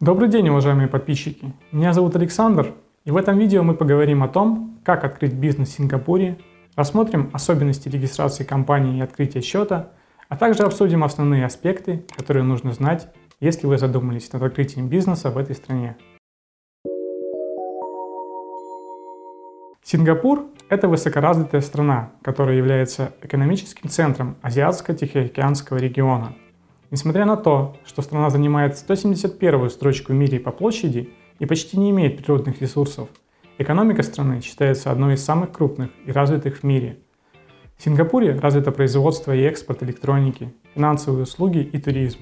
Добрый день, уважаемые подписчики! Меня зовут Александр, и в этом видео мы поговорим о том, как открыть бизнес в Сингапуре, рассмотрим особенности регистрации компании и открытия счета, а также обсудим основные аспекты, которые нужно знать, если вы задумались над открытием бизнеса в этой стране. Сингапур – это высокоразвитая страна, которая является экономическим центром Азиатско-Тихоокеанского региона. Несмотря на то, что страна занимает 171-ю строчку в мире по площади и почти не имеет природных ресурсов, экономика страны считается одной из самых крупных и развитых в мире. В Сингапуре развито производство и экспорт электроники, финансовые услуги и туризм.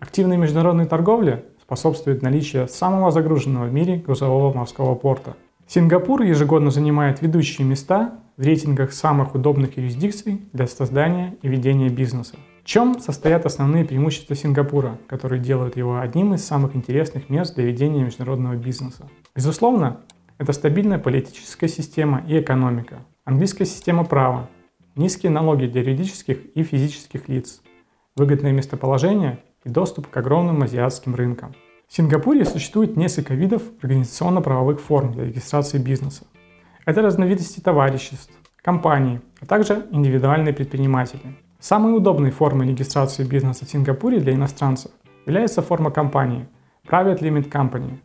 Активная международная торговля способствует наличию самого загруженного в мире грузового морского порта – Сингапур ежегодно занимает ведущие места в рейтингах самых удобных юрисдикций для создания и ведения бизнеса. В чем состоят основные преимущества Сингапура, которые делают его одним из самых интересных мест для ведения международного бизнеса? Безусловно, это стабильная политическая система и экономика, английская система права, низкие налоги для юридических и физических лиц, выгодное местоположение и доступ к огромным азиатским рынкам – в Сингапуре существует несколько видов организационно-правовых форм для регистрации бизнеса. Это разновидности товариществ, компаний, а также индивидуальные предприниматели. Самой удобной формой регистрации бизнеса в Сингапуре для иностранцев является форма компании – Private Limit Company.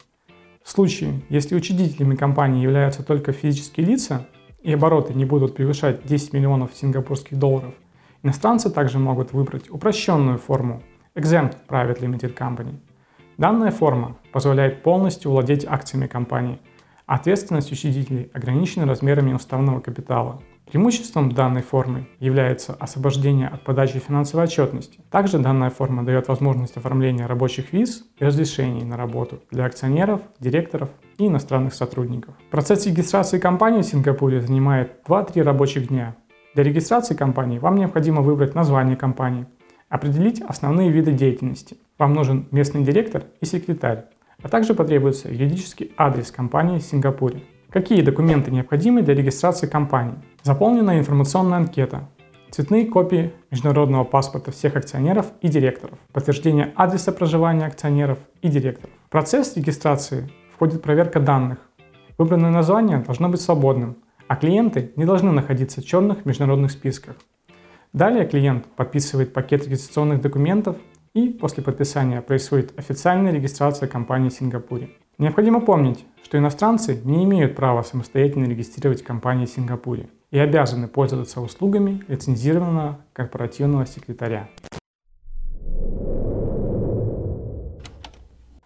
В случае, если учредителями компании являются только физические лица и обороты не будут превышать 10 миллионов сингапурских долларов, иностранцы также могут выбрать упрощенную форму – Exempt Private Limited Company – Данная форма позволяет полностью владеть акциями компании. Ответственность учредителей ограничена размерами уставного капитала. Преимуществом данной формы является освобождение от подачи финансовой отчетности. Также данная форма дает возможность оформления рабочих виз и разрешений на работу для акционеров, директоров и иностранных сотрудников. Процесс регистрации компании в Сингапуре занимает 2-3 рабочих дня. Для регистрации компании вам необходимо выбрать название компании, определить основные виды деятельности – вам нужен местный директор и секретарь, а также потребуется юридический адрес компании в Сингапуре. Какие документы необходимы для регистрации компании? Заполнена информационная анкета, цветные копии международного паспорта всех акционеров и директоров, подтверждение адреса проживания акционеров и директоров. В процесс регистрации входит проверка данных. Выбранное название должно быть свободным, а клиенты не должны находиться в черных международных списках. Далее клиент подписывает пакет регистрационных документов и после подписания происходит официальная регистрация компании в Сингапуре. Необходимо помнить, что иностранцы не имеют права самостоятельно регистрировать компании в Сингапуре и обязаны пользоваться услугами лицензированного корпоративного секретаря.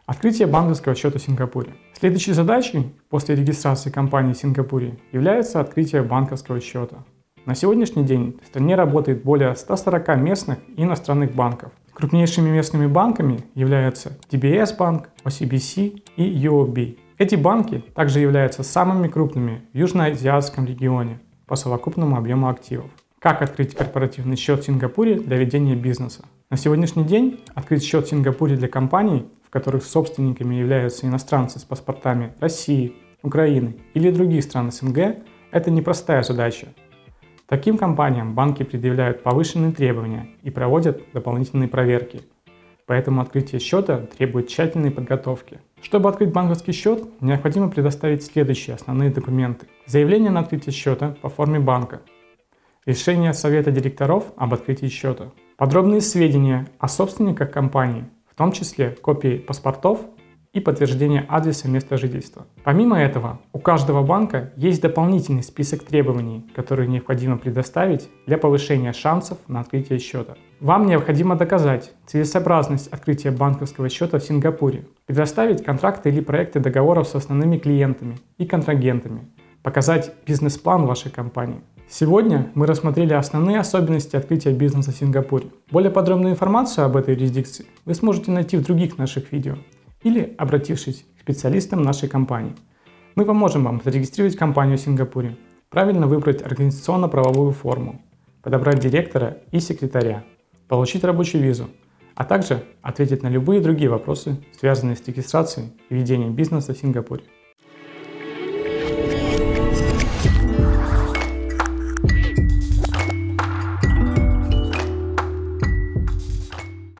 Открытие банковского счета в Сингапуре. Следующей задачей после регистрации компании в Сингапуре является открытие банковского счета. На сегодняшний день в стране работает более 140 местных и иностранных банков – Крупнейшими местными банками являются DBS банк, OCBC и UOB. Эти банки также являются самыми крупными в Южноазиатском регионе по совокупному объему активов. Как открыть корпоративный счет в Сингапуре для ведения бизнеса? На сегодняшний день открыть счет в Сингапуре для компаний, в которых собственниками являются иностранцы с паспортами России, Украины или других стран СНГ, это непростая задача, Таким компаниям банки предъявляют повышенные требования и проводят дополнительные проверки. Поэтому открытие счета требует тщательной подготовки. Чтобы открыть банковский счет, необходимо предоставить следующие основные документы. Заявление на открытие счета по форме банка. Решение Совета директоров об открытии счета. Подробные сведения о собственниках компании, в том числе копии паспортов и подтверждение адреса места жительства. Помимо этого, у каждого банка есть дополнительный список требований, которые необходимо предоставить для повышения шансов на открытие счета. Вам необходимо доказать целесообразность открытия банковского счета в Сингапуре, предоставить контракты или проекты договоров с основными клиентами и контрагентами, показать бизнес-план вашей компании. Сегодня мы рассмотрели основные особенности открытия бизнеса в Сингапуре. Более подробную информацию об этой юрисдикции вы сможете найти в других наших видео или обратившись к специалистам нашей компании. Мы поможем вам зарегистрировать компанию в Сингапуре, правильно выбрать организационно-правовую форму, подобрать директора и секретаря, получить рабочую визу, а также ответить на любые другие вопросы, связанные с регистрацией и ведением бизнеса в Сингапуре.